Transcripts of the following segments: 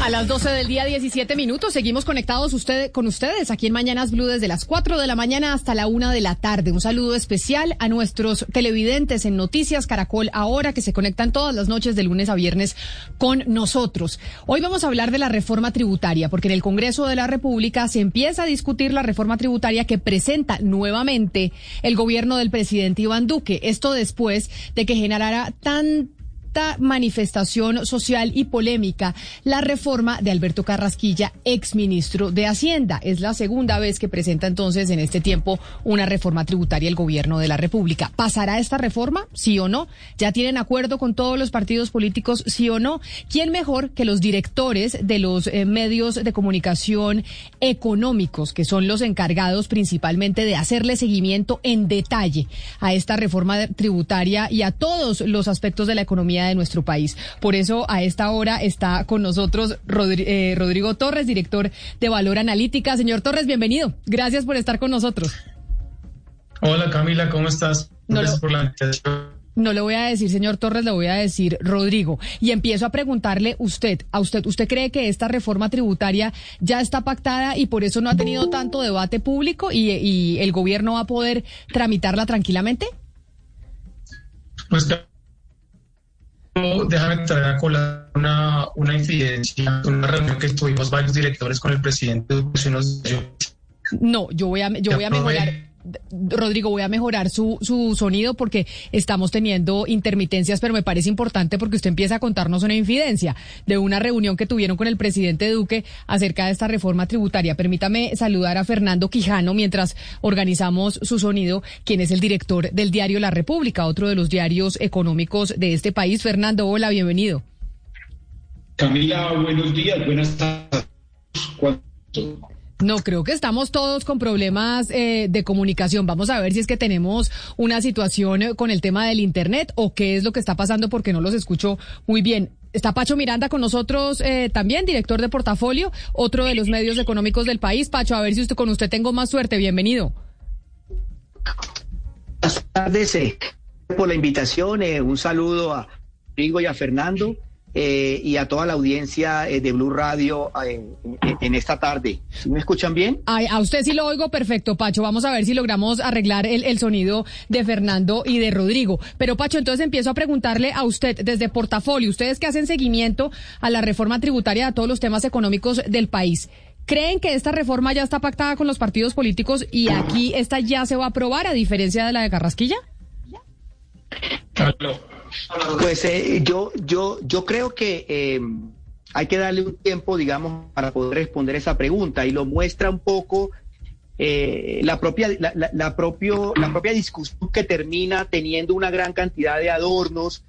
A las 12 del día, 17 minutos, seguimos conectados usted, con ustedes aquí en Mañanas Blue desde las 4 de la mañana hasta la 1 de la tarde. Un saludo especial a nuestros televidentes en Noticias Caracol ahora que se conectan todas las noches de lunes a viernes con nosotros. Hoy vamos a hablar de la reforma tributaria, porque en el Congreso de la República se empieza a discutir la reforma tributaria que presenta nuevamente el gobierno del presidente Iván Duque. Esto después de que generara tan manifestación social y polémica la reforma de Alberto Carrasquilla, exministro de Hacienda. Es la segunda vez que presenta entonces en este tiempo una reforma tributaria el gobierno de la República. ¿Pasará esta reforma? ¿Sí o no? ¿Ya tienen acuerdo con todos los partidos políticos? ¿Sí o no? ¿Quién mejor que los directores de los eh, medios de comunicación económicos, que son los encargados principalmente de hacerle seguimiento en detalle a esta reforma tributaria y a todos los aspectos de la economía de nuestro país. Por eso a esta hora está con nosotros eh, Rodrigo Torres, director de Valor Analítica. Señor Torres, bienvenido. Gracias por estar con nosotros. Hola Camila, ¿cómo estás? Gracias por la invitación. No le voy a decir, señor Torres, le voy a decir Rodrigo. Y empiezo a preguntarle usted, a usted, ¿usted cree que esta reforma tributaria ya está pactada y por eso no ha tenido tanto debate público y, y el gobierno va a poder tramitarla tranquilamente? Pues déjame traer a una, una incidencia, una reunión que tuvimos varios directores con el presidente No, yo voy a, yo voy a mejorar. Rodrigo, voy a mejorar su, su sonido porque estamos teniendo intermitencias, pero me parece importante porque usted empieza a contarnos una infidencia de una reunión que tuvieron con el presidente Duque acerca de esta reforma tributaria. Permítame saludar a Fernando Quijano mientras organizamos su sonido, quien es el director del diario La República, otro de los diarios económicos de este país. Fernando, hola, bienvenido. Camila, buenos días, buenas tardes. No, creo que estamos todos con problemas eh, de comunicación. Vamos a ver si es que tenemos una situación eh, con el tema del Internet o qué es lo que está pasando porque no los escucho muy bien. Está Pacho Miranda con nosotros eh, también, director de portafolio, otro de los medios económicos del país. Pacho, a ver si usted con usted tengo más suerte. Bienvenido. Buenas tardes por la invitación. un saludo a Rigo y a Fernando. Eh, y a toda la audiencia eh, de Blue Radio eh, en, esta tarde. ¿Me escuchan bien? a usted sí lo oigo perfecto, Pacho. Vamos a ver si logramos arreglar el, el, sonido de Fernando y de Rodrigo. Pero, Pacho, entonces empiezo a preguntarle a usted desde Portafolio, ustedes que hacen seguimiento a la reforma tributaria de todos los temas económicos del país. ¿Creen que esta reforma ya está pactada con los partidos políticos y aquí esta ya se va a aprobar a diferencia de la de Carrasquilla? Pues eh, yo, yo, yo creo que eh, hay que darle un tiempo, digamos, para poder responder esa pregunta y lo muestra un poco eh, la, propia, la, propio, la propia discusión que termina teniendo una gran cantidad de adornos,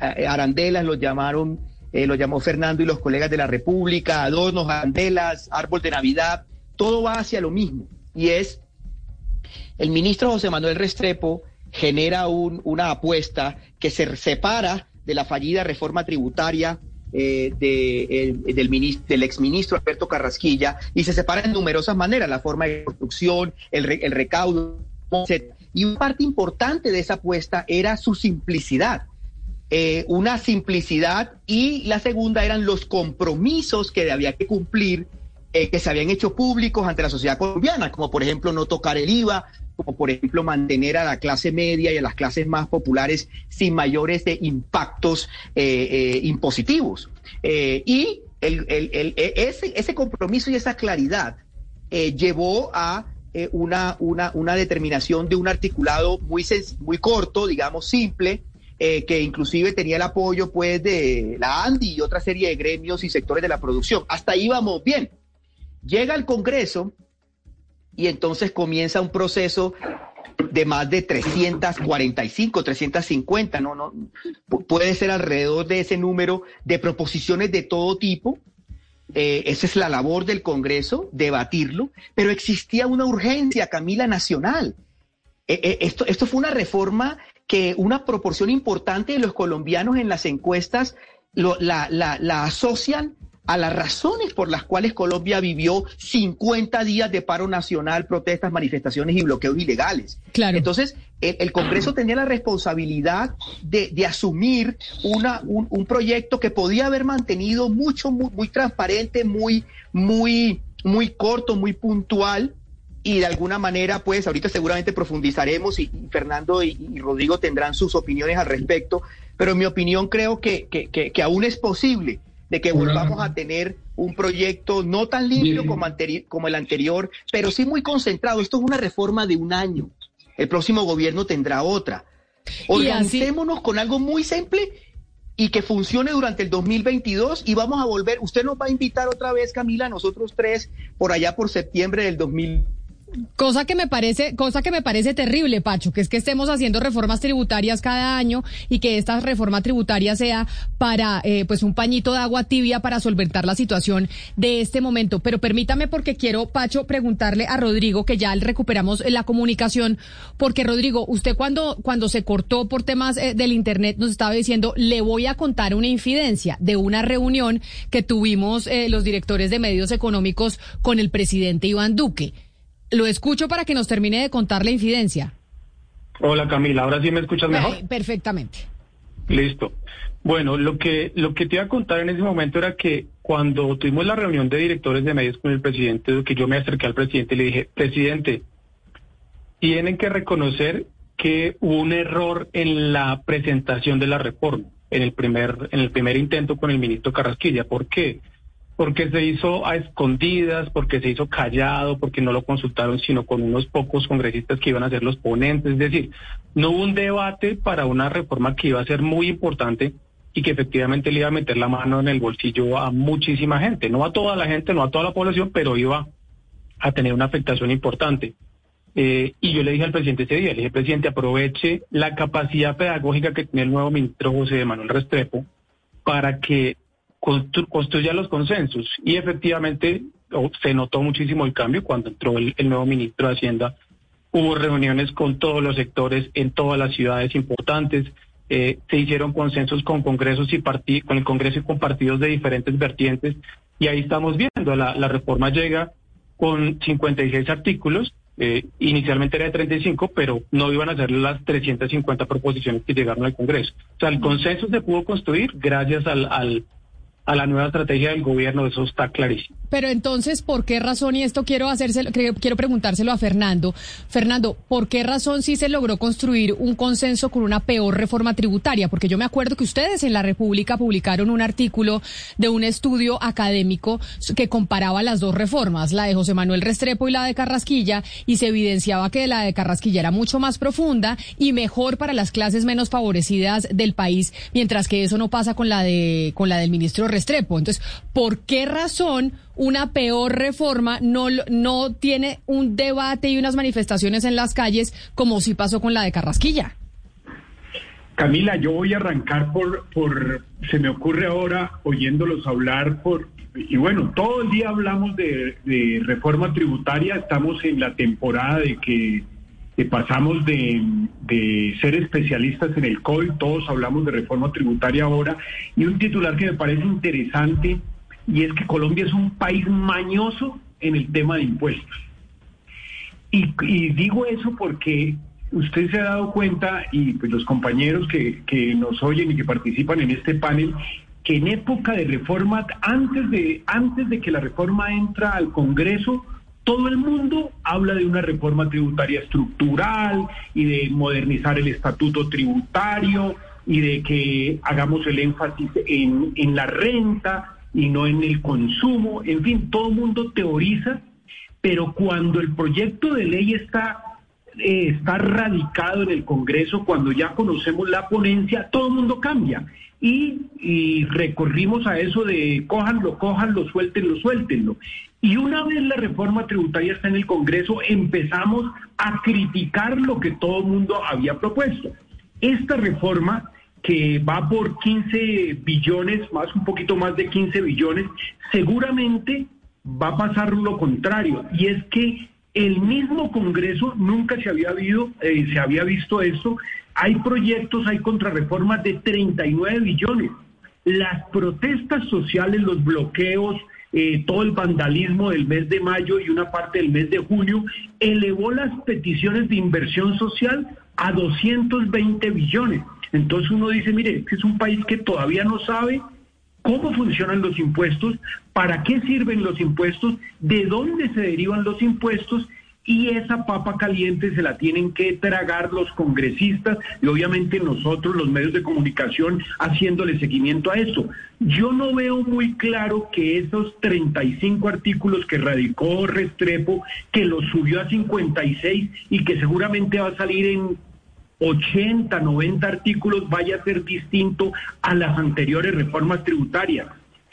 arandelas los llamaron, lo llamó Fernando y los colegas de la República, adornos, arandelas, árbol de Navidad, todo va hacia lo mismo. Y es el ministro José Manuel Restrepo genera un, una apuesta que se separa de la fallida reforma tributaria eh, de, del, ministro, del exministro Alberto Carrasquilla y se separa en numerosas maneras, la forma de construcción, el, el recaudo. Y una parte importante de esa apuesta era su simplicidad. Eh, una simplicidad y la segunda eran los compromisos que había que cumplir eh, que se habían hecho públicos ante la sociedad colombiana, como por ejemplo no tocar el IVA, como por ejemplo mantener a la clase media y a las clases más populares sin mayores de impactos eh, eh, impositivos. y el, el, ese, ese compromiso y esa claridad eh, llevó a eh, una, una, una determinación de un articulado muy, muy corto, digamos, simple, eh, que inclusive tenía el apoyo pues de la ANDI y otra serie de gremios y sectores de la producción. Hasta ahí vamos bien. Llega al Congreso y entonces comienza un proceso de más de 345, 350, no, no, puede ser alrededor de ese número de proposiciones de todo tipo. Eh, esa es la labor del Congreso, debatirlo, pero existía una urgencia, Camila, nacional. Eh, esto, esto fue una reforma que una proporción importante de los colombianos en las encuestas la, la, asocian a las razones por las cuales Colombia vivió 50 días de paro nacional, protestas, manifestaciones y bloqueos ilegales. Claro. Entonces, el, Congreso tenía la responsabilidad de, asumir una, un, un, proyecto que podía haber mantenido mucho, muy, muy transparente, muy, muy, muy corto, muy puntual, y de alguna manera, pues ahorita seguramente profundizaremos y, Fernando y, Rodrigo tendrán sus opiniones al respecto, pero en mi opinión creo que, que, aún es posible de que volvamos a tener un proyecto no tan limpio como, como el anterior, pero sí muy concentrado. Esto es una reforma de un año. El próximo gobierno tendrá otra. Organicémonos con algo muy simple y que funcione durante el 2022 y vamos a volver. Usted nos va a invitar otra vez, Camila, a nosotros tres, por allá por septiembre del 2022 Cosa que me parece, cosa que me parece terrible, Pacho, que es que estemos haciendo reformas tributarias cada año y que esta reforma tributaria sea para eh, pues un pañito de agua tibia para solventar la situación de este momento. Pero permítame porque quiero, Pacho, preguntarle a Rodrigo, que ya recuperamos la comunicación, porque Rodrigo, usted cuando, cuando se cortó por temas eh, del internet nos estaba diciendo, le voy a contar una infidencia de una reunión que tuvimos eh, los directores de medios económicos con el presidente Iván Duque. Lo escucho para que nos termine de contar la infidencia. Hola Camila, ahora sí me escuchas mejor. perfectamente. Listo. Bueno, lo que lo que te iba a contar en ese momento era que cuando tuvimos la reunión de directores de medios con el presidente, que yo me acerqué al presidente y le dije, presidente, tienen que reconocer que hubo un error en la presentación de la reforma, en el primer en el primer intento con el ministro Carrasquilla. ¿Por qué? Porque se hizo a escondidas, porque se hizo callado, porque no lo consultaron sino con unos pocos congresistas que iban a ser los ponentes. Es decir, no hubo un debate para una reforma que iba a ser muy importante y que efectivamente le iba a meter la mano en el bolsillo a muchísima gente, no a toda la gente, no a toda la población, pero iba a tener una afectación importante. Eh, y yo le dije al presidente ese día, le dije, presidente, aproveche la capacidad pedagógica que tiene el nuevo ministro José Manuel Restrepo para que construya los consensos. Y efectivamente se notó muchísimo el cambio cuando entró el, nuevo ministro de Hacienda. Hubo reuniones con todos los sectores en todas las ciudades importantes. Eh, se hicieron consensos con congresos y con el Congreso y con partidos de diferentes vertientes. Y ahí estamos viendo, la, la reforma llega con 56 artículos. Eh, inicialmente era de 35, pero no iban a ser las 350 proposiciones que llegaron al Congreso. O sea, el consenso se pudo construir gracias al, al a la nueva estrategia del gobierno, eso está clarísimo. Pero entonces, ¿por qué razón, y esto quiero hacérselo, quiero preguntárselo a Fernando, Fernando, ¿por qué razón sí se logró construir un consenso con una peor reforma tributaria? Porque yo me acuerdo que ustedes en la República publicaron un artículo de un estudio académico que comparaba las dos reformas, la de José Manuel Restrepo y la de Carrasquilla, y se evidenciaba que la de Carrasquilla era mucho más profunda y mejor para las clases menos favorecidas del país, mientras que eso no pasa con la de con la del ministro Restrepo. Entonces, ¿por qué razón una peor reforma no, no tiene un debate y unas manifestaciones en las calles como si pasó con la de Carrasquilla? Camila, yo voy a arrancar por, por, se me ocurre ahora oyéndolos hablar por, y bueno, todo el día hablamos de, de reforma tributaria, estamos en la temporada de que pasamos de, ser especialistas en el COVID, todos hablamos de reforma tributaria ahora, y un titular que me parece interesante, y es que Colombia es un país mañoso en el tema de impuestos. Y, digo eso porque usted se ha dado cuenta, y pues los compañeros que, que nos oyen y que participan en este panel, que en época de reforma, antes de, antes de que la reforma entra al Congreso, todo el mundo habla de una reforma tributaria estructural y de modernizar el estatuto tributario y de que hagamos el énfasis en, en la renta y no en el consumo. En fin, todo el mundo teoriza, pero cuando el proyecto de ley está eh, está radicado en el Congreso, cuando ya conocemos la ponencia, todo el mundo cambia. Y, recorrimos a eso de cójanlo, cójanlo, suéltenlo, suéltenlo. Y una vez la reforma tributaria está en el Congreso, empezamos a criticar lo que todo el mundo había propuesto. Esta reforma que va por 15 billones, más un poquito más de 15 billones, seguramente va a pasar lo contrario, y es que el mismo Congreso nunca se había, habido, eh, se había visto esto. Hay proyectos, hay contrarreformas de 39 billones. Las protestas sociales, los bloqueos, eh, todo el vandalismo del mes de mayo y una parte del mes de junio, elevó las peticiones de inversión social a 220 billones. Entonces uno dice, mire, es un país que todavía no sabe cómo funcionan los impuestos, para qué sirven los impuestos, de dónde se derivan los impuestos y esa papa caliente se la tienen que tragar los congresistas y obviamente nosotros, los medios de comunicación, haciéndole seguimiento a eso. Yo no veo muy claro que esos 35 artículos que radicó Restrepo, que los subió a 56 y que seguramente va a salir en 80, 90 artículos vaya a ser distinto a las anteriores reformas tributarias.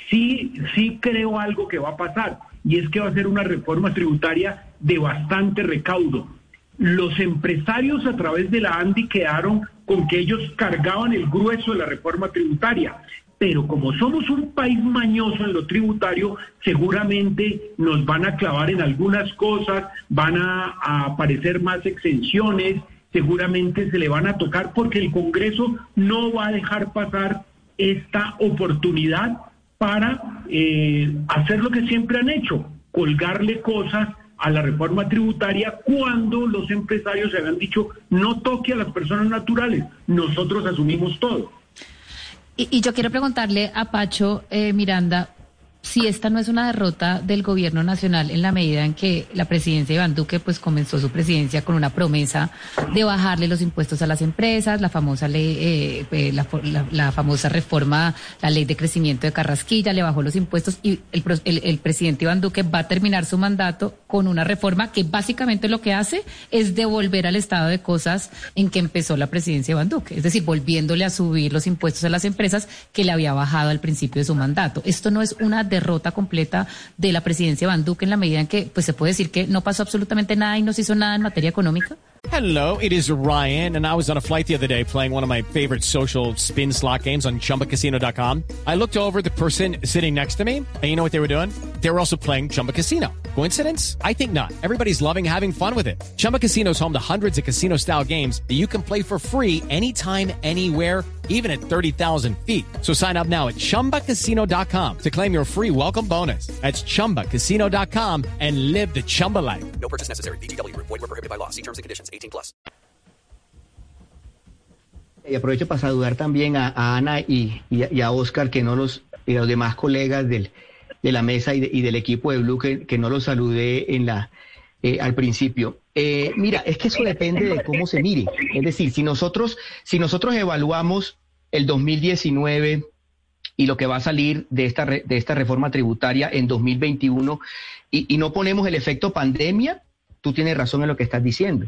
Sí, sí creo algo que va a pasar y es que va a ser una reforma tributaria de bastante recaudo. Los empresarios a través de la ANDI quedaron con que ellos cargaban el grueso de la reforma tributaria, pero como somos un país mañoso en lo tributario, seguramente nos van a clavar en algunas cosas, van a, a aparecer más exenciones, seguramente se le van a tocar porque el Congreso no va a dejar pasar esta oportunidad para eh, hacer lo que siempre han hecho, colgarle cosas a la reforma tributaria cuando los empresarios se habían dicho no toque a las personas naturales, nosotros asumimos todo. Y, yo quiero preguntarle a Pacho eh, Miranda, si esta no es una derrota del gobierno nacional en la medida en que la presidencia de Iván Duque pues comenzó su presidencia con una promesa de bajarle los impuestos a las empresas, la famosa ley, eh, eh, la, famosa reforma, la ley de crecimiento de Carrasquilla, le bajó los impuestos y el, el, presidente Iván Duque va a terminar su mandato con una reforma que básicamente lo que hace es devolver al estado de cosas en que empezó la presidencia de Iván Duque, es decir, volviéndole a subir los impuestos a las empresas que le había bajado al principio de su mandato. Esto no es una derrota completa de la presidencia de Van Duque en la medida en que pues se puede decir que no pasó absolutamente nada y no se hizo nada en materia económica? Hello, it is Ryan, and I was on a flight the other day playing one of my favorite social spin slot games on chumbacasino.com. I looked over the person sitting next to me, and you know what they were doing? They were also playing Chumba Casino. Coincidence? I think not. Everybody's loving having fun with it. Chumba Casino is home to hundreds of casino style games that you can play for free anytime, anywhere even at 30,000 feet. So sign up now at ChumbaCasino.com to claim your free welcome bonus. That's ChumbaCasino.com and live the Chumba life. No purchase necessary. BGW. Void were prohibited by law. See terms and conditions. 18 plus. Y aprovecho para saludar también a, a Ana y, y, y, a Oscar, que no los, y a los demás colegas del, de la mesa y, de, y del equipo de Blue, que, que, no los saludé en la, eh, al principio. Eh, mira, es que eso depende de cómo se mire. Es decir, si nosotros, si nosotros evaluamos el 2019 y lo que va a salir de esta, de esta reforma tributaria en 2021 y, y no ponemos el efecto pandemia, tú tienes razón en lo que estás diciendo.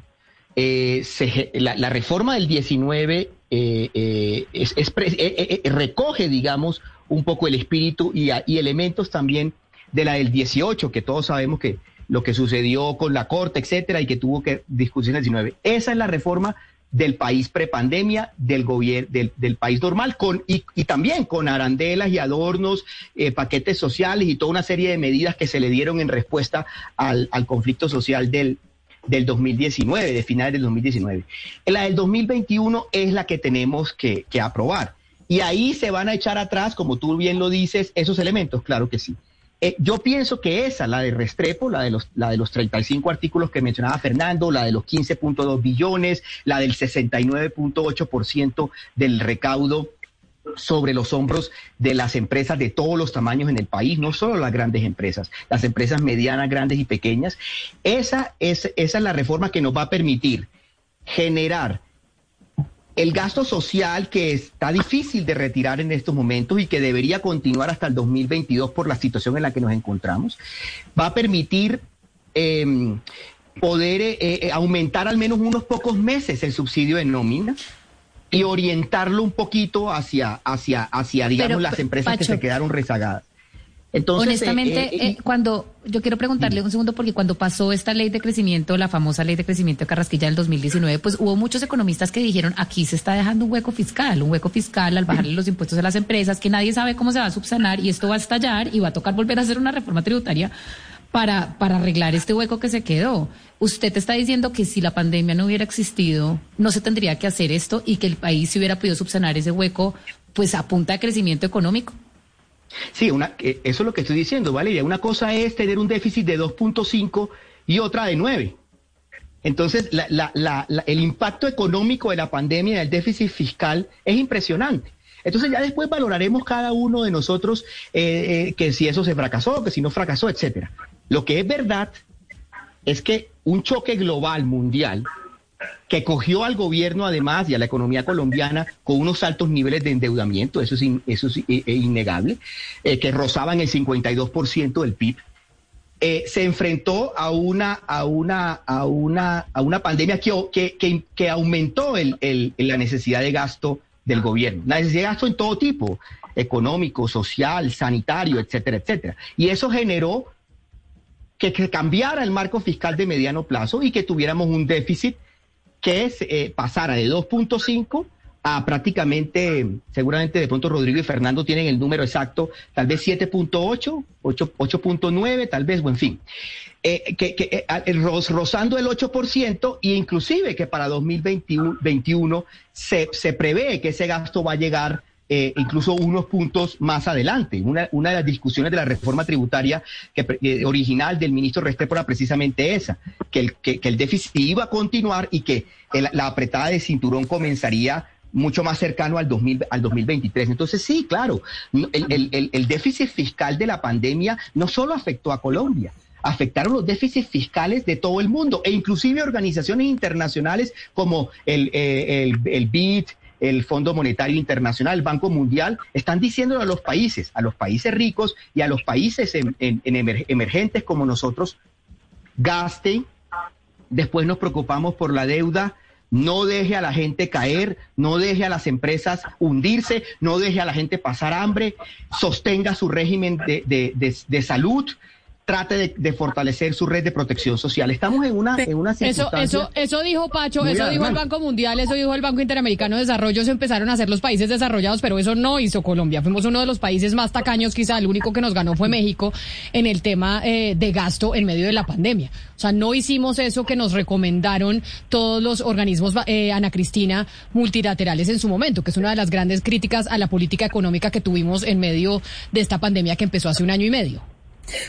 Eh, se, la, la, reforma del 19 eh, eh, es, es, eh, recoge, digamos, un poco el espíritu y, y, elementos también de la del 18, que todos sabemos que lo que sucedió con la Corte, etcétera, y que tuvo que discusión el 19. Esa es la reforma del país prepandemia, del gobierno, del, del, país normal, con, y, y, también con arandelas y adornos, eh, paquetes sociales y toda una serie de medidas que se le dieron en respuesta al, conflicto social del, del 2019, de finales del 2019. La del 2021 es la que tenemos que, que aprobar. Y ahí se van a echar atrás, como tú bien lo dices, esos elementos, claro que sí. Eh, yo pienso que esa, la de Restrepo, la de, los, la de los 35 artículos que mencionaba Fernando, la de los 15.2 billones, la del 69.8% del recaudo sobre los hombros de las empresas de todos los tamaños en el país, no solo las grandes empresas, las empresas medianas, grandes y pequeñas. Esa es, esa es la reforma que nos va a permitir generar el gasto social que está difícil de retirar en estos momentos y que debería continuar hasta el 2022 por la situación en la que nos encontramos, va a permitir em, poder eh, eh, aumentar al menos unos pocos meses el subsidio de nómina y orientarlo un poquito hacia, hacia, hacia digamos, las empresas que se quedaron rezagadas. Entonces, Honestamente, eh, eh, cuando yo quiero preguntarle un segundo, porque cuando pasó esta ley de crecimiento, la famosa ley de crecimiento de Carrasquilla del 2019, pues hubo muchos economistas que dijeron aquí se está dejando un hueco fiscal, un hueco fiscal al bajarle los impuestos a las empresas, que nadie sabe cómo se va a subsanar y esto va a estallar y va a tocar volver a hacer una reforma tributaria para, para arreglar este hueco que se quedó. Usted está diciendo que si la pandemia no hubiera existido, no se tendría que hacer esto y que el país se hubiera podido subsanar ese hueco, pues a punta de crecimiento económico. Sí, una, eso es lo que estoy diciendo, Valeria. Una cosa es tener un déficit de 2.5 y otra de 9. Entonces, el impacto económico de la pandemia y del déficit fiscal es impresionante. Entonces ya después valoraremos cada uno de nosotros eh, eh, que si eso se fracasó, que si no fracasó, etcétera. Lo que es verdad es que un choque global mundial que cogió al gobierno además y a la economía colombiana con unos altos niveles de endeudamiento, eso es, eso es, innegable, eh, que rozaban el 52% del PIB. Eh, se enfrentó a una, a una, a una, a una pandemia que, que, que, aumentó el, el, la necesidad de gasto del gobierno, la necesidad de gasto en todo tipo, económico, social, sanitario, etcétera, etcétera. Y eso generó que, que cambiara el marco fiscal de mediano plazo y que tuviéramos un déficit que es, eh, pasara de 2.5 a prácticamente, seguramente de pronto Rodrigo y Fernando tienen el número exacto, tal vez 7.8, 8.9, tal vez, buen fin. Eh, que, que eh, rozando el 8% e inclusive que para 2021 se, se prevé que ese gasto va a llegar eh, incluso unos puntos más adelante. Una, una, de las discusiones de la reforma tributaria que, original del ministro Restrepo era precisamente esa, que el, que, el déficit iba a continuar y que la apretada de cinturón comenzaría mucho más cercano al, 2000, al 2023. Entonces, sí, claro, el, el, el, déficit fiscal de la pandemia no solo afectó a Colombia, afectaron los déficits fiscales de todo el mundo e inclusive organizaciones internacionales como el, eh, el, el BID, el Fondo Monetario Internacional, el Banco Mundial, están diciendo a los países, a los países ricos y a los países emergentes como nosotros, gasten, después nos preocupamos por la deuda, no deje a la gente caer, no deje a las empresas hundirse, no deje a la gente pasar hambre, sostenga su régimen de, de salud, trate de, fortalecer su red de protección social. Estamos en una, en una circunstancia... Eso, eso, eso dijo Pacho, eso dijo el Banco Mundial, eso dijo el Banco Interamericano de Desarrollo, se empezaron a hacer los países desarrollados, pero eso no hizo Colombia. Fuimos uno de los países más tacaños, quizá el único que nos ganó fue México en el tema eh, de gasto en medio de la pandemia. O sea, no hicimos eso que nos recomendaron todos los organismos, eh, Ana Cristina, multilaterales en su momento, que es una de las grandes críticas a la política económica que tuvimos en medio de esta pandemia que empezó hace un año y medio.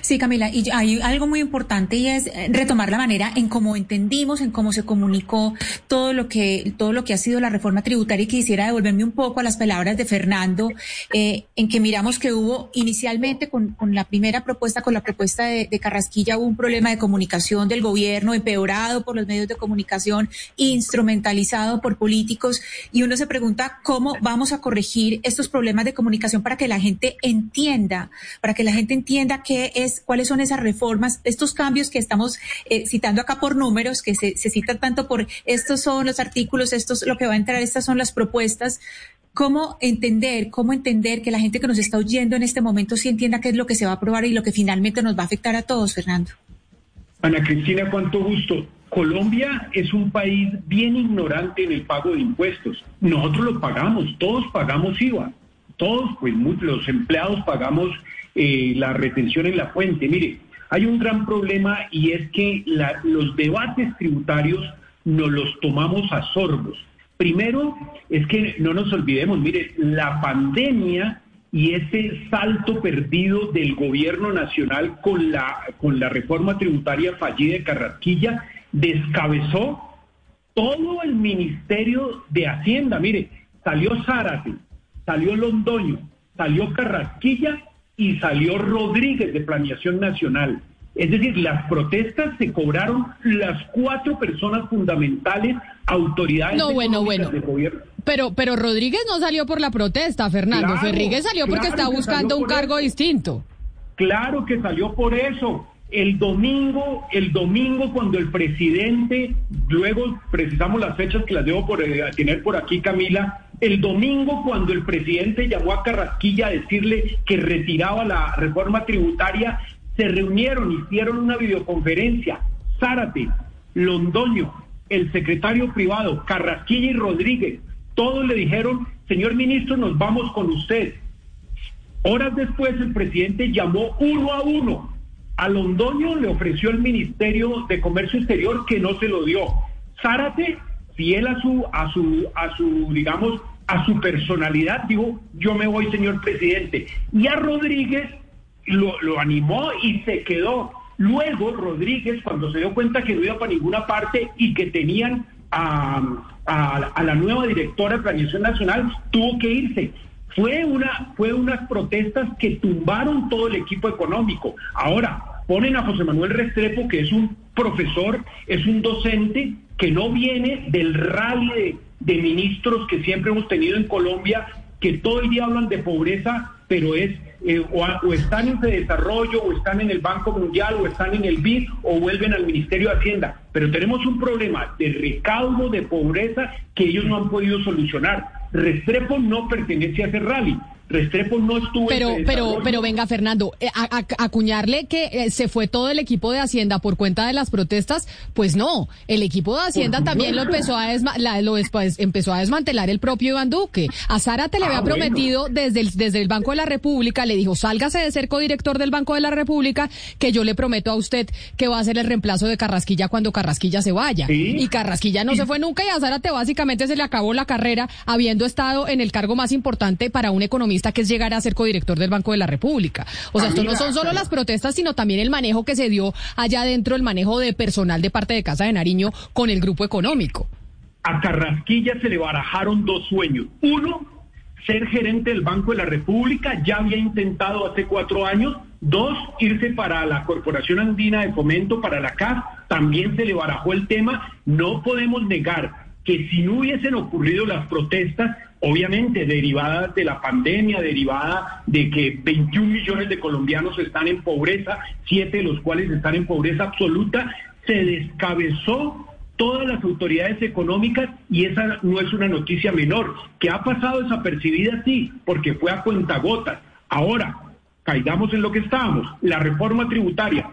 Sí, Camila, y hay algo muy importante y es eh, retomar la manera en cómo entendimos, en cómo se comunicó todo lo que todo lo que ha sido la reforma tributaria y quisiera devolverme un poco a las palabras de Fernando, eh, en que miramos que hubo inicialmente con, la primera propuesta, con la propuesta de, Carrasquilla, hubo un problema de comunicación del gobierno empeorado por los medios de comunicación, instrumentalizado por políticos y uno se pregunta cómo vamos a corregir estos problemas de comunicación para que la gente entienda, para que la gente entienda que es, cuáles son esas reformas, estos cambios que estamos eh, citando acá por números, que se, se citan tanto por estos son los artículos, esto es lo que va a entrar, estas son las propuestas. ¿Cómo entender, cómo entender que la gente que nos está oyendo en este momento sí entienda qué es lo que se va a aprobar y lo que finalmente nos va a afectar a todos, Fernando? Ana Cristina, cuánto gusto. Colombia es un país bien ignorante en el pago de impuestos. Nosotros lo pagamos, todos pagamos IVA, todos, pues los empleados pagamos eh, la retención en la fuente. Mire, hay un gran problema y es que los debates tributarios nos los tomamos a sorbos. Primero, es que no nos olvidemos, mire, la pandemia y ese salto perdido del gobierno nacional con la, con la reforma tributaria fallida de Carrasquilla descabezó todo el Ministerio de Hacienda. Mire, salió Zárate, salió Londoño, salió Carrasquilla y salió Rodríguez de Planeación Nacional. Es decir, las protestas se cobraron las cuatro personas fundamentales, autoridades no, bueno, bueno. gobierno. Pero, pero Rodríguez no salió por la protesta, Fernando. Rodríguez salió porque está buscando un cargo distinto. Claro que salió por eso. El domingo, el domingo cuando el presidente, luego precisamos las fechas que las debo por, eh, tener por aquí, Camila, el domingo cuando el presidente llamó a Carrasquilla a decirle que retiraba la reforma tributaria, se reunieron, hicieron una videoconferencia. Zárate, Londoño, el secretario privado, Carrasquilla y Rodríguez, todos le dijeron, señor ministro, nos vamos con usted. Horas después el presidente llamó uno a uno. A Londoño le ofreció el Ministerio de Comercio Exterior que no se lo dio. Zárate, fiel a su, a su, a su, digamos, a su personalidad, dijo, yo me voy, señor presidente. Y a Rodríguez lo, lo animó y se quedó. Luego Rodríguez, cuando se dio cuenta que no iba para ninguna parte y que tenían a, a, la nueva directora de Planeación Nacional, tuvo que irse. Fue, una, fue unas protestas que tumbaron todo el equipo económico. Ahora, ponen a José Manuel Restrepo, que es un profesor, es un docente que no viene del rally de, ministros que siempre hemos tenido en Colombia, que todo el día hablan de pobreza, pero es eh, o, o, están en desarrollo, o están en el Banco Mundial, o están en el BID, o vuelven al Ministerio de Hacienda. Pero tenemos un problema de recaudo de pobreza que ellos no han podido solucionar. Restrepo no pertenece a ese rally. Restrepo no estuvo pero pero pero venga Fernando eh, acuñarle que eh, se fue todo el equipo de Hacienda por cuenta de las protestas pues no el equipo de Hacienda también lo empezó a lo después empezó a desmantelar el propio Iván Duque. A Zárate le ah, había prometido desde el desde el Banco de la República le dijo sálgase de ser codirector del Banco de la República que yo le prometo a usted que va a ser el reemplazo de Carrasquilla cuando Carrasquilla se vaya y Carrasquilla no se fue nunca y a Zárate básicamente se le acabó la carrera habiendo estado en el cargo más importante para un economista que es llegar a ser codirector del Banco de la República. O sea, esto no son solo las protestas, sino también el manejo que se dio allá adentro, el manejo de personal de parte de Casa de Nariño con el grupo económico. A Carrasquilla se le barajaron dos sueños. Uno, ser gerente del Banco de la República, ya había intentado hace cuatro años. Dos, irse para la Corporación Andina de Fomento, para la CAF, también se le barajó el tema. No podemos negar que si no hubiesen ocurrido las protestas, obviamente derivadas de la pandemia, derivada de que 21 millones de colombianos están en pobreza, siete de los cuales están en pobreza absoluta, se descabezó todas las autoridades económicas y esa no es una noticia menor, que ha pasado desapercibida sí, porque fue a cuentagotas. Ahora, caigamos en lo que estábamos, la reforma tributaria.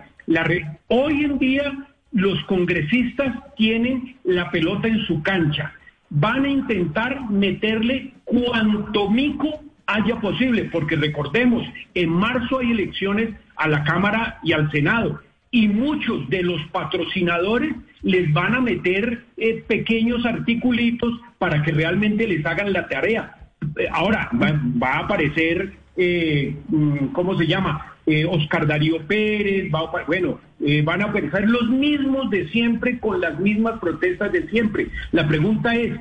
Hoy en día los congresistas tienen la pelota en su cancha van a intentar meterle cuanto mico haya posible, porque recordemos, en marzo hay elecciones a la Cámara y al Senado, y muchos de los patrocinadores les van a meter eh, pequeños articulitos para que realmente les hagan la tarea. Eh, ahora va, a aparecer, eh, mm, ¿cómo se llama? Eh, Oscar Darío Pérez, bueno, eh, van a aparecer los mismos de siempre con las mismas protestas de siempre. La pregunta es,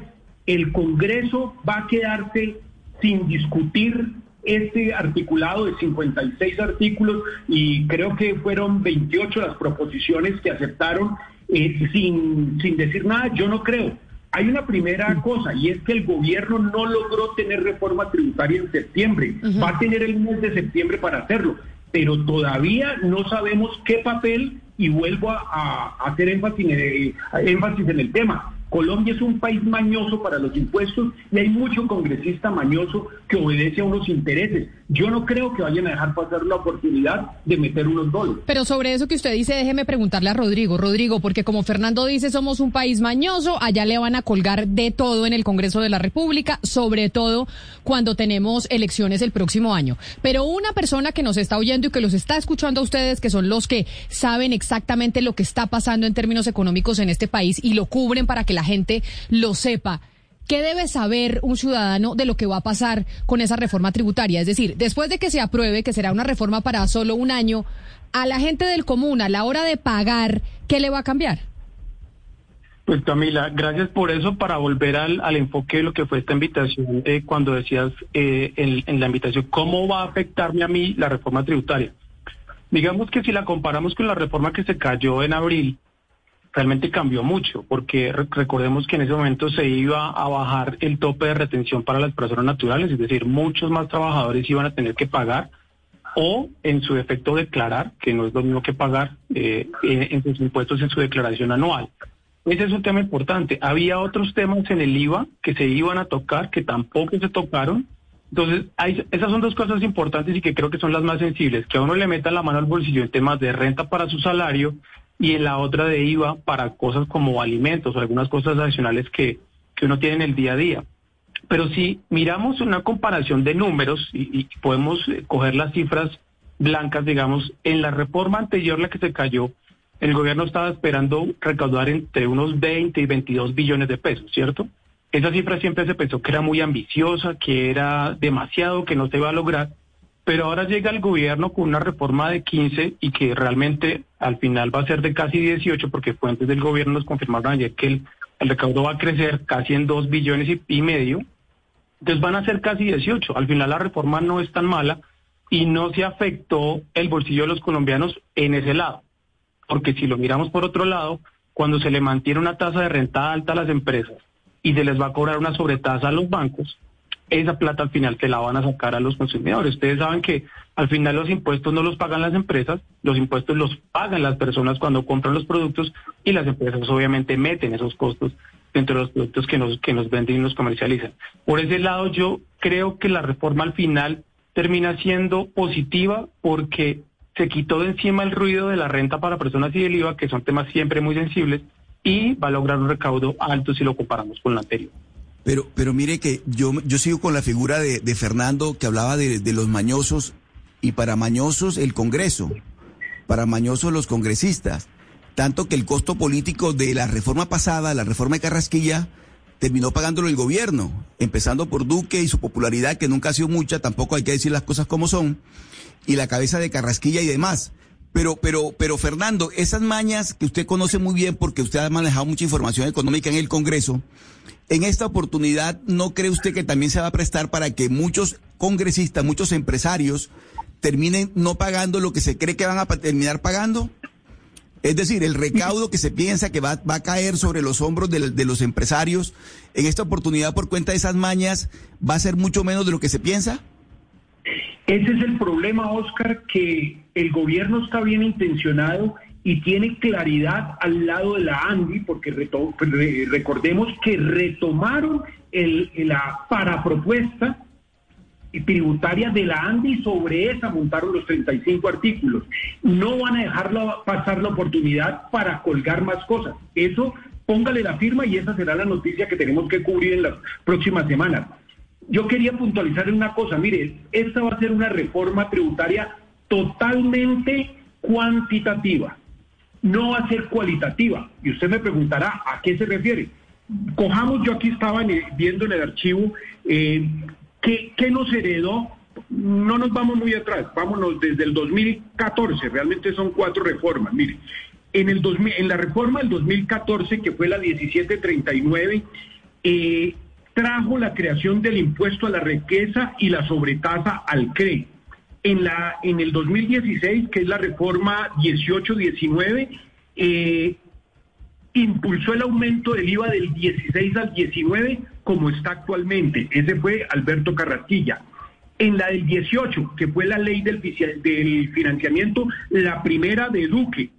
¿el Congreso va a quedarse sin discutir este articulado de 56 artículos y creo que fueron 28 las proposiciones que aceptaron eh, sin, sin decir nada? Yo no creo. Hay una primera cosa y es que el gobierno no logró tener reforma tributaria en septiembre. Va a tener el mes de septiembre para hacerlo pero todavía no sabemos qué papel, y vuelvo a, hacer énfasis énfasis en el tema, Colombia es un país mañoso para los impuestos y hay mucho congresista mañoso que obedece a unos intereses. Yo no creo que vayan a dejar pasar la oportunidad de meter unos dólares. Pero sobre eso que usted dice, déjeme preguntarle a Rodrigo. Rodrigo, porque como Fernando dice, somos un país mañoso, allá le van a colgar de todo en el Congreso de la República, sobre todo cuando tenemos elecciones el próximo año. Pero una persona que nos está oyendo y que los está escuchando a ustedes, que son los que saben exactamente lo que está pasando en términos económicos en este país y lo cubren para que la gente lo sepa. ¿Qué debe saber un ciudadano de lo que va a pasar con esa reforma tributaria? Es decir, después de que se apruebe, que será una reforma para solo un año, a la gente del común, a la hora de pagar, ¿qué le va a cambiar? Pues Camila, gracias por eso para volver al, enfoque de lo que fue esta invitación, eh, cuando decías eh, en, en la invitación, ¿cómo va a afectarme a mí la reforma tributaria? Digamos que si la comparamos con la reforma que se cayó en abril, realmente cambió mucho, porque recordemos que en ese momento se iba a bajar el tope de retención para las personas naturales, es decir, muchos más trabajadores iban a tener que pagar o en su defecto declarar, que no es lo mismo que pagar eh, en, sus impuestos en su declaración anual. Ese es un tema importante. Había otros temas en el IVA que se iban a tocar, que tampoco se tocaron. Entonces, hay, esas son dos cosas importantes y que creo que son las más sensibles, que a uno le meta la mano al bolsillo en temas de renta para su salario y en la otra de IVA para cosas como alimentos o algunas cosas adicionales que, que uno tiene en el día a día. Pero si miramos una comparación de números y, podemos eh, coger las cifras blancas, digamos, en la reforma anterior, la que se cayó, el gobierno estaba esperando recaudar entre unos 20 y 22 billones de pesos, ¿cierto? Esa cifra siempre se pensó que era muy ambiciosa, que era demasiado, que no se iba a lograr, pero ahora llega el gobierno con una reforma de 15 y que realmente al final va a ser de casi 18, porque fuentes del gobierno nos confirmaron ayer que el, recaudo va a crecer casi en 2 billones y medio, entonces van a ser casi 18. Al final la reforma no es tan mala y no se afectó el bolsillo de los colombianos en ese lado. Porque si lo miramos por otro lado, cuando se le mantiene una tasa de renta alta a las empresas y se les va a cobrar una sobretasa a los bancos, esa plata al final se la van a sacar a los consumidores. Ustedes saben que al final los impuestos no los pagan las empresas, los impuestos los pagan las personas cuando compran los productos y las empresas obviamente meten esos costos dentro de los productos que nos, que nos venden y nos comercializan. Por ese lado, yo creo que la reforma al final termina siendo positiva porque se quitó de encima el ruido de la renta para personas y del IVA, que son temas siempre muy sensibles, y va a lograr un recaudo alto si lo comparamos con la anterior. Pero, pero mire que yo, yo sigo con la figura de, Fernando que hablaba de, de, los mañosos y para mañosos el Congreso, para mañosos los congresistas. Tanto que el costo político de la reforma pasada, la reforma de Carrasquilla, terminó pagándolo el gobierno, empezando por Duque y su popularidad, que nunca ha sido mucha, tampoco hay que decir las cosas como son, y la cabeza de Carrasquilla y demás. Pero, pero, pero Fernando, esas mañas que usted conoce muy bien porque usted ha manejado mucha información económica en el Congreso, en esta oportunidad, ¿no cree usted que también se va a prestar para que muchos congresistas, muchos empresarios terminen no pagando lo que se cree que van a terminar pagando? Es decir, el recaudo que se piensa que va, a caer sobre los hombros de, los empresarios en esta oportunidad por cuenta de esas mañas va a ser mucho menos de lo que se piensa. Ese es el problema, Oscar, que el gobierno está bien intencionado y tiene claridad al lado de la ANDI, porque recordemos que retomaron el, la parapropuesta tributaria de la ANDI y sobre esa montaron los 35 artículos. No van a dejarlo pasar la oportunidad para colgar más cosas. Eso póngale la firma y esa será la noticia que tenemos que cubrir en las próximas semanas. Yo quería puntualizar una cosa, mire, esta va a ser una reforma tributaria totalmente cuantitativa, no va a ser cualitativa. Y usted me preguntará, ¿a qué se refiere? Cojamos, yo aquí estaba viendo en el archivo eh, ¿Qué, nos heredó? No nos vamos muy atrás, vámonos desde el 2014, realmente son cuatro reformas. Mire, en, el en la reforma del 2014, que fue la 1739, eh, trajo la creación del impuesto a la riqueza y la sobretasa al CRE. En, la, en el 2016, que es la reforma 1819, eh, impulsó el aumento del IVA del 16 al 19 como está actualmente. Ese fue Alberto Carrasquilla. En la del 18, que fue la ley del, del financiamiento, la primera de Duque,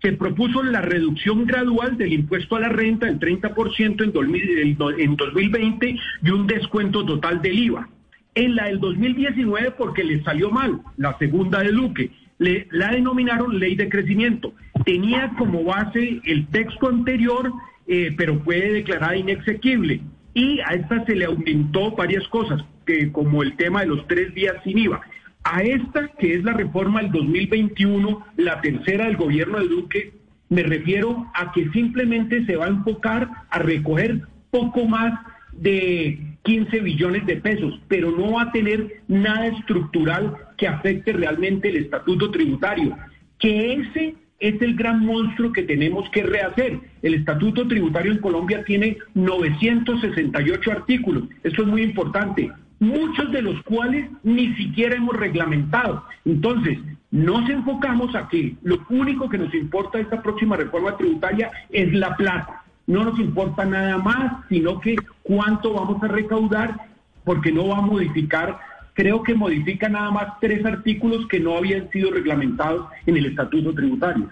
se propuso la reducción gradual del impuesto a la renta del 30% en, en 2020 y un descuento total del IVA. En la del 2019, porque le salió mal, la segunda de Duque, le, la denominaron ley de crecimiento. Tenía como base el texto anterior, eh, pero fue declarada inexequible. Y a esta se le aumentó varias cosas, que, como el tema de los tres días sin IVA. A esta, que es la reforma del 2021, la tercera del gobierno de Duque, me refiero a que simplemente se va a enfocar a recoger poco más de 15 billones de pesos, pero no va a tener nada estructural que afecte realmente el estatuto tributario, que ese es el gran monstruo que tenemos que rehacer. El estatuto tributario en Colombia tiene 968 artículos, esto es muy importante, muchos de los cuales ni siquiera hemos reglamentado. Entonces, nos enfocamos a que lo único que nos importa esta próxima reforma tributaria es la plata no nos importa nada más, sino que cuánto vamos a recaudar, porque no va a modificar creo que modifica nada más tres artículos que no habían sido reglamentados en el estatuto tributario.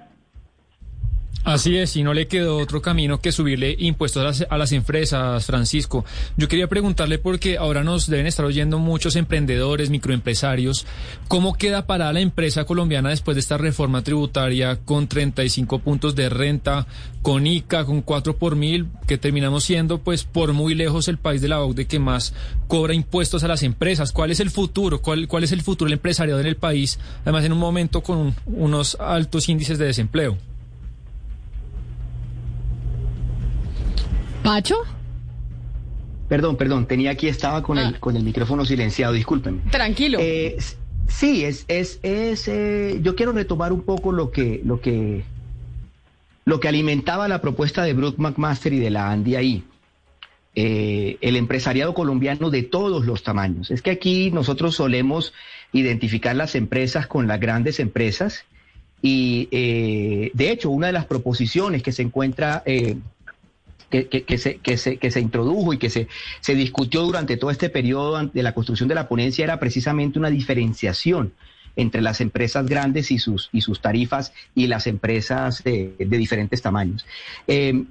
Así es, y no le quedó otro camino que subirle impuestos a las, empresas, Francisco. Yo quería preguntarle, porque ahora nos deben estar oyendo muchos emprendedores, microempresarios, ¿cómo queda para la empresa colombiana después de esta reforma tributaria con 35 puntos de renta, con ICA, con 4 por mil, que terminamos siendo pues por muy lejos el país de la OCDE que más cobra impuestos a las empresas? ¿Cuál es el futuro? ¿Cuál, cuál es el futuro del empresariado en el país? Además, en un momento con unos altos índices de desempleo. ¿Pacho? Perdón, perdón, tenía aquí, estaba con, el, con el micrófono silenciado, discúlpenme. Tranquilo. Eh, sí, es, es, es eh, yo quiero retomar un poco lo que, lo que, lo que alimentaba la propuesta de Brooke McMaster y de la Andy ahí. Eh, el empresariado colombiano de todos los tamaños. Es que aquí nosotros solemos identificar las empresas con las grandes empresas y de hecho una de las proposiciones que se encuentra que, se, que, se, que se introdujo y que se, se discutió durante todo este periodo de la construcción de la ponencia era precisamente una diferenciación entre las empresas grandes y sus, y sus tarifas y las empresas de, diferentes tamaños. Eh,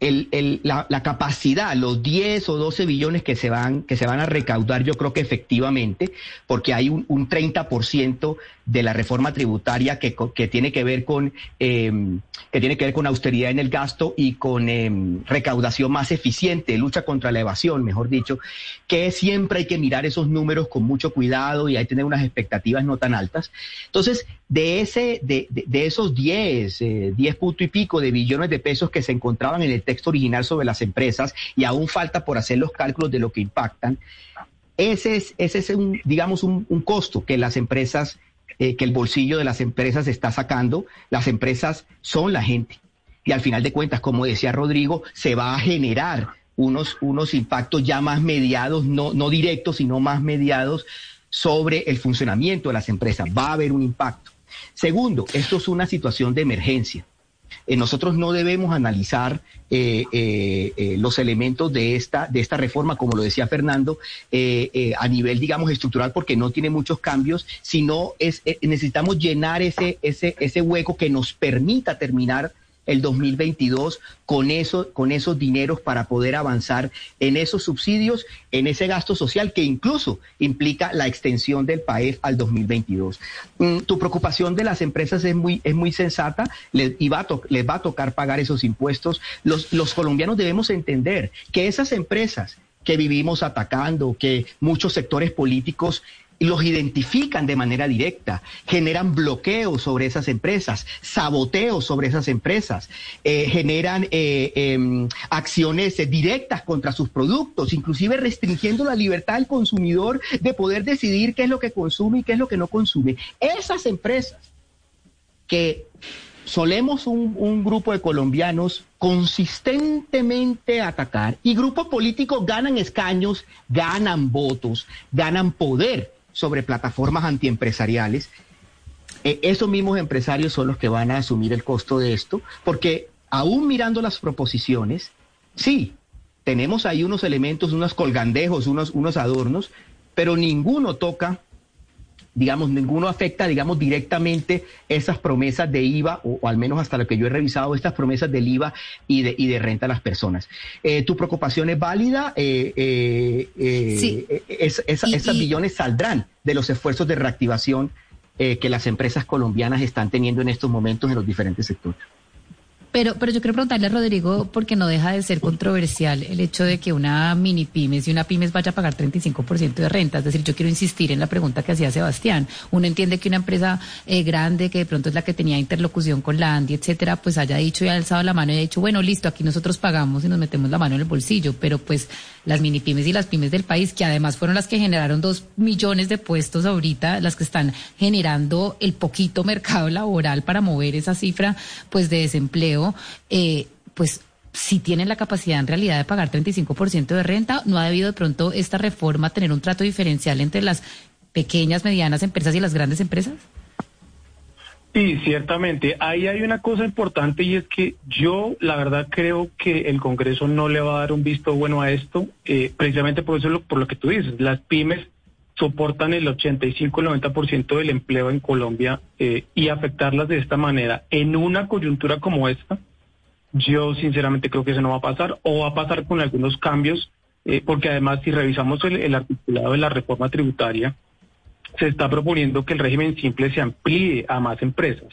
el, la, capacidad, los 10 o 12 billones que se van, que se van a recaudar, yo creo que efectivamente, porque hay un, un 30% de la reforma tributaria que, que tiene que ver con em, que tiene que ver con austeridad en el gasto y con em, recaudación más eficiente, lucha contra la evasión, mejor dicho, que siempre hay que mirar esos números con mucho cuidado y hay que tener unas expectativas no tan altas. Entonces, de ese, de, de, esos 10, eh, 10 punto y pico de billones de pesos que se encontraban en el texto original sobre las empresas, y aún falta por hacer los cálculos de lo que impactan, ese es, ese es un, digamos, un, costo que las empresas eh, que el bolsillo de las empresas está sacando. Las empresas son la gente. Y al final de cuentas, como decía Rodrigo, se va a generar unos, unos impactos ya más mediados, no, no directos, sino más mediados sobre el funcionamiento de las empresas. Va a haber un impacto. Segundo, esto es una situación de emergencia. Eh, nosotros no debemos analizar eh, eh, los elementos de esta, de esta reforma, como lo decía Fernando, a nivel, digamos, estructural, porque no tiene muchos cambios, sino es, necesitamos llenar ese, ese, ese hueco que nos permita terminar el 2022 con, eso, con esos dineros para poder avanzar en esos subsidios, en ese gasto social que incluso implica la extensión del PAEF al 2022. Mm, tu preocupación de las empresas es muy, es muy sensata, les, va a les va a tocar pagar esos impuestos. Los, los colombianos debemos entender que esas empresas que vivimos atacando, que muchos sectores políticos los identifican de manera directa, generan bloqueos sobre esas empresas, saboteos sobre esas empresas, eh, generan eh, em, acciones directas contra sus productos, inclusive restringiendo la libertad del consumidor de poder decidir qué es lo que consume y qué es lo que no consume. Esas empresas que solemos un, un, grupo de colombianos consistentemente atacar y grupos políticos ganan escaños, ganan votos, ganan poder sobre plataformas antiempresariales, eh, esos mismos empresarios son los que van a asumir el costo de esto, porque aún mirando las proposiciones, sí, tenemos ahí unos elementos, unos colgandejos, unos, unos adornos, pero ninguno toca digamos, ninguno afecta, digamos, directamente esas promesas de IVA, o, al menos hasta lo que yo he revisado, estas promesas del IVA y de, y de renta a las personas. Eh, tu preocupación es válida, eh, eh, sí. esas billones saldrán de los esfuerzos de reactivación que las empresas colombianas están teniendo en estos momentos en los diferentes sectores. Pero, pero yo quiero preguntarle a Rodrigo, porque no deja de ser controversial el hecho de que una mini pymes y una pymes vaya a pagar 35% de renta. Es decir, yo quiero insistir en la pregunta que hacía Sebastián. Uno entiende que una empresa eh, grande, que de pronto es la que tenía interlocución con la ANDI, etcétera, pues haya dicho y ha alzado la mano y ha dicho, bueno, listo, aquí nosotros pagamos y nos metemos la mano en el bolsillo. Pero pues las mini pymes y las pymes del país, que además fueron las que generaron dos millones de puestos ahorita, las que están generando el poquito mercado laboral para mover esa cifra, pues de desempleo eh, pues si tienen la capacidad en realidad de pagar 35% de renta, ¿no ha debido de pronto esta reforma tener un trato diferencial entre las pequeñas, medianas empresas y las grandes empresas? Sí, ciertamente. Ahí hay una cosa importante y es que yo la verdad creo que el Congreso no le va a dar un visto bueno a esto, eh, precisamente por eso por lo que tú dices, las pymes soportan el 85-90% del empleo en Colombia eh, y afectarlas de esta manera en una coyuntura como esta, yo sinceramente creo que eso no va a pasar o va a pasar con algunos cambios, eh, porque además si revisamos el, el articulado de la reforma tributaria, se está proponiendo que el régimen simple se amplíe a más empresas.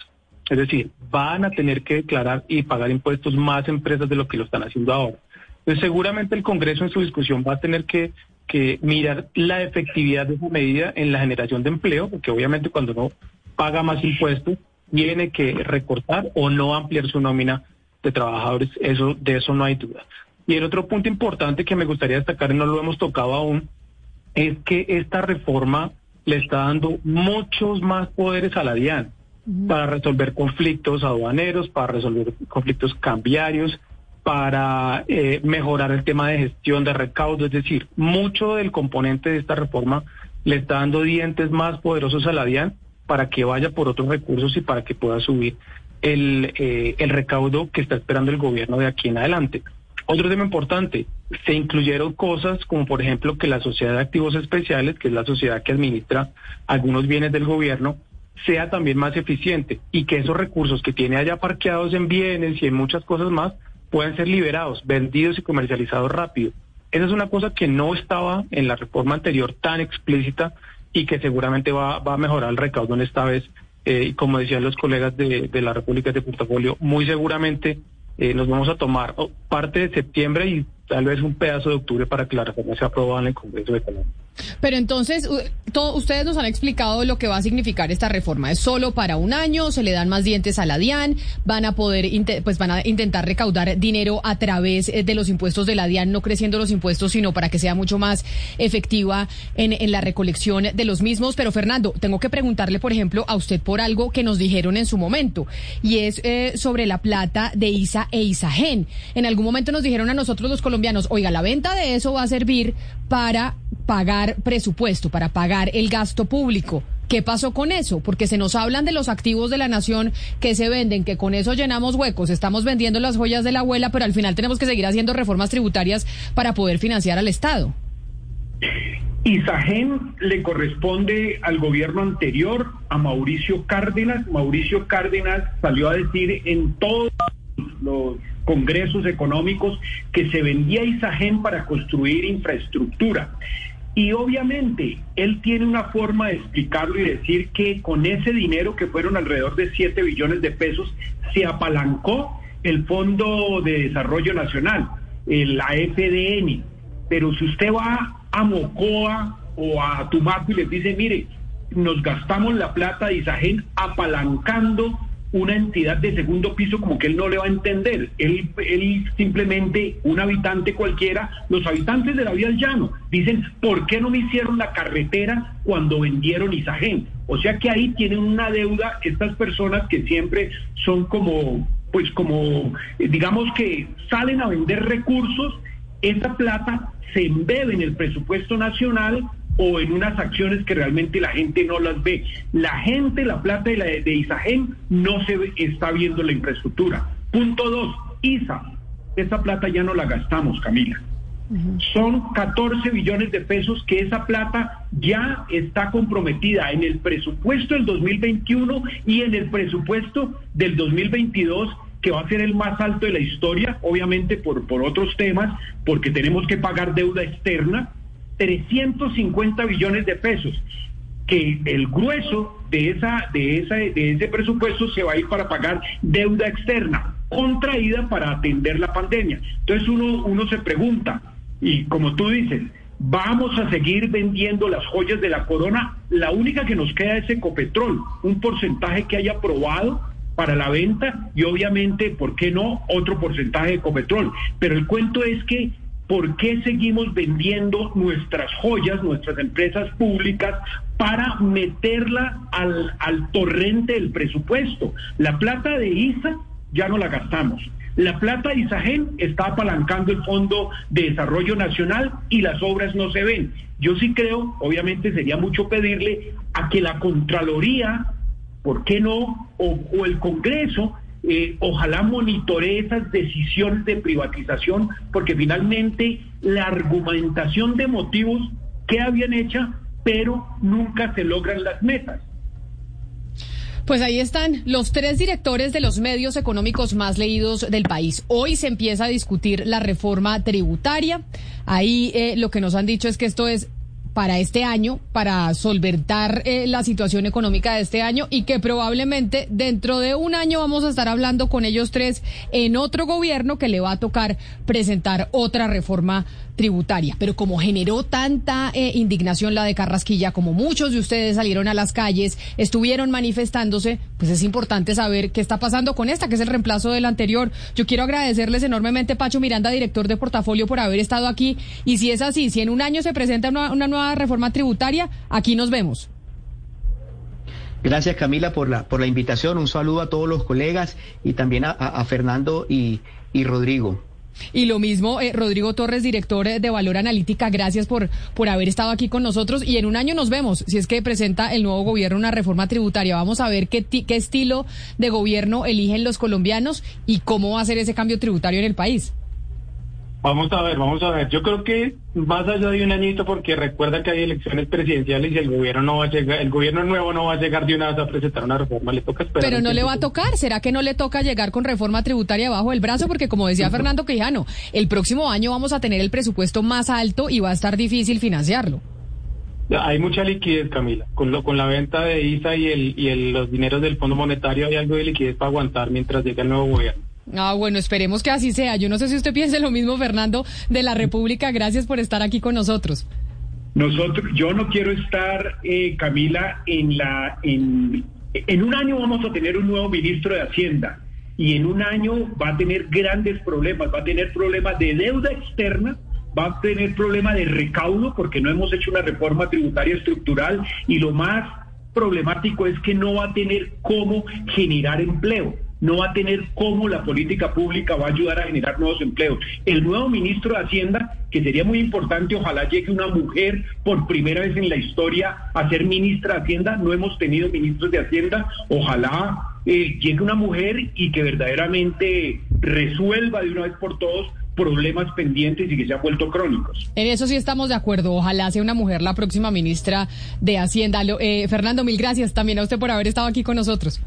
Es decir, van a tener que declarar y pagar impuestos más empresas de lo que lo están haciendo ahora. Entonces, seguramente el Congreso en su discusión va a tener que, que mirar la efectividad de esa medida en la generación de empleo, porque obviamente cuando uno paga más impuestos, tiene que recortar o no ampliar su nómina de trabajadores. Eso, de eso no hay duda. Y el otro punto importante que me gustaría destacar, y no lo hemos tocado aún, es que esta reforma le está dando muchos más poderes a la DIAN para resolver conflictos aduaneros, para resolver conflictos cambiarios, para eh, mejorar el tema de gestión de recaudo. Es decir, mucho del componente de esta reforma le está dando dientes más poderosos a la DIAN para que vaya por otros recursos y para que pueda subir el, eh, el recaudo que está esperando el gobierno de aquí en adelante. Otro tema importante, se incluyeron cosas como por ejemplo que la sociedad de activos especiales, que es la sociedad que administra algunos bienes del gobierno, sea también más eficiente y que esos recursos que tiene allá parqueados en bienes y en muchas cosas más puedan ser liberados, vendidos y comercializados rápido. Esa es una cosa que no estaba en la reforma anterior tan explícita y que seguramente va, va a mejorar el recaudo en esta vez. Eh, como decían los colegas de, de la República de Portafolio, muy seguramente eh, nos vamos a tomar oh, parte de septiembre y tal vez un pedazo de octubre para que la reforma sea aprobada en el Congreso de Colombia. Pero entonces, ustedes nos han explicado lo que va a significar esta reforma. Es solo para un año, se le dan más dientes a la DIAN, van a poder, pues van a intentar recaudar dinero a través eh, de los impuestos de la DIAN, no creciendo los impuestos, sino para que sea mucho más efectiva en, la recolección de los mismos. Pero Fernando, tengo que preguntarle, por ejemplo, a usted por algo que nos dijeron en su momento, y es eh, sobre la plata de ISA e ISAGEN. En algún momento nos dijeron a nosotros los colombianos, oiga, la venta de eso va a servir para pagar presupuesto, para pagar el gasto público. ¿Qué pasó con eso? Porque se nos hablan de los activos de la nación que se venden, que con eso llenamos huecos, estamos vendiendo las joyas de la abuela, pero al final tenemos que seguir haciendo reformas tributarias para poder financiar al Estado. Isagen le corresponde al gobierno anterior, a Mauricio Cárdenas. Mauricio Cárdenas salió a decir en todos los congresos económicos que se vendía Isagen para construir infraestructura. Y obviamente él tiene una forma de explicarlo y decir que con ese dinero, que fueron alrededor de 7 billones de pesos, se apalancó el Fondo de Desarrollo Nacional, el AFDN. Pero si usted va a Mocoa o a Tumaco y les dice, mire, nos gastamos la plata de Isagen apalancando una entidad de segundo piso como que él no le va a entender. Él, simplemente, un habitante cualquiera, los habitantes de la vía del llano, dicen, ¿por qué no me hicieron la carretera cuando vendieron Isagen? O sea que ahí tienen una deuda estas personas que siempre son como, pues como, eh, digamos que salen a vender recursos, esa plata se embebe en el presupuesto nacional o en unas acciones que realmente la gente no las ve. La gente, la plata de, la, de Isagen no se está viendo la infraestructura. Punto dos, ISA. Esa plata ya no la gastamos, Camila. Son 14 billones de pesos que esa plata ya está comprometida en el presupuesto del 2021 y en el presupuesto del 2022 que va a ser el más alto de la historia, obviamente por, por otros temas, porque tenemos que pagar deuda externa, 350 billones de pesos, que el grueso de, esa, de, esa, de ese presupuesto se va a ir para pagar deuda externa contraída para atender la pandemia. Entonces uno, uno se pregunta, y como tú dices, vamos a seguir vendiendo las joyas de la corona, la única que nos queda es Ecopetrol, un porcentaje que haya aprobado para la venta y obviamente, ¿por qué no?, otro porcentaje de Ecopetrol. Pero el cuento es que ¿Por qué seguimos vendiendo nuestras joyas, nuestras empresas públicas, para meterla al, al torrente del presupuesto? La plata de ISA ya no la gastamos. La plata de ISAGEN está apalancando el Fondo de Desarrollo Nacional y las obras no se ven. Yo sí creo, obviamente sería mucho pedirle a que la Contraloría, ¿por qué no? O, o el Congreso eh, ojalá monitoree esas decisiones de privatización, porque finalmente la argumentación de motivos queda bien hecha, pero nunca se logran las metas. Pues ahí están los tres directores de los medios económicos más leídos del país. Hoy se empieza a discutir la reforma tributaria. Ahí eh, lo que nos han dicho es que esto es para este año, para solventar eh, la situación económica de este año y que probablemente dentro de un año vamos a estar hablando con ellos tres en otro gobierno que le va a tocar presentar otra reforma tributaria. Pero como generó tanta eh, indignación la de Carrasquilla, como muchos de ustedes salieron a las calles, estuvieron manifestándose, pues es importante saber qué está pasando con esta, que es el reemplazo del anterior. Yo quiero agradecerles enormemente, Pacho Miranda, director de portafolio, por haber estado aquí. Y si es así, si en un año se presenta una, nueva reforma tributaria, aquí nos vemos. Gracias Camila por la, por la invitación. Un saludo a todos los colegas y también a, Fernando y, y Rodrigo. Y lo mismo, eh, Rodrigo Torres, director de Valor Analítica, gracias por, por haber estado aquí con nosotros. Y en un año nos vemos, si es que presenta el nuevo gobierno una reforma tributaria. Vamos a ver qué, qué estilo de gobierno eligen los colombianos y cómo va a ser ese cambio tributario en el país. Vamos a ver, vamos a ver. Yo creo que más allá de un añito, porque recuerda que hay elecciones presidenciales y el gobierno no va a llegar, el gobierno nuevo no va a llegar de una vez a presentar una reforma, le toca esperar. Pero no le va a tocar, ¿será que no le toca llegar con reforma tributaria bajo el brazo? Porque como decía Fernando Quijano, el próximo año vamos a tener el presupuesto más alto y va a estar difícil financiarlo. Hay mucha liquidez, Camila. Con, lo, con la venta de ISA y, el, y el, los dineros del Fondo Monetario hay algo de liquidez para aguantar mientras llegue el nuevo gobierno. Ah, bueno, esperemos que así sea. Yo no sé si usted piensa lo mismo, Fernando, de la República. Gracias por estar aquí con nosotros. Nosotros, yo no quiero estar, eh, Camila, en la, en, en un año vamos a tener un nuevo ministro de Hacienda y en un año va a tener grandes problemas, va a tener problemas de deuda externa, va a tener problemas de recaudo porque no hemos hecho una reforma tributaria estructural y lo más problemático es que no va a tener cómo generar empleo no va a tener cómo la política pública va a ayudar a generar nuevos empleos. El nuevo ministro de Hacienda, que sería muy importante, ojalá llegue una mujer por primera vez en la historia a ser ministra de Hacienda. No hemos tenido ministros de Hacienda. Ojalá eh, llegue una mujer y que verdaderamente resuelva de una vez por todos problemas pendientes y que se han vuelto crónicos. En eso sí estamos de acuerdo. Ojalá sea una mujer la próxima ministra de Hacienda. Eh, Fernando, mil gracias también a usted por haber estado aquí con nosotros.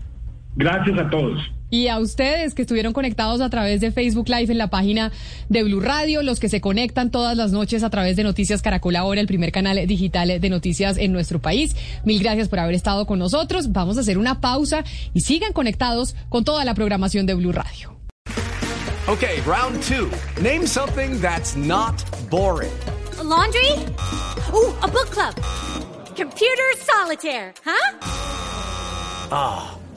Gracias a todos. Y a ustedes que estuvieron conectados a través de Facebook Live en la página de Blue Radio, los que se conectan todas las noches a través de Noticias Caracol ahora, el primer canal digital de noticias en nuestro país. Mil gracias por haber estado con nosotros. Vamos a hacer una pausa y sigan conectados con toda la programación de Blue Radio. Okay, round two. Name something that's not boring. laundry? Uh, a book club. Computer solitaire, huh? Ah.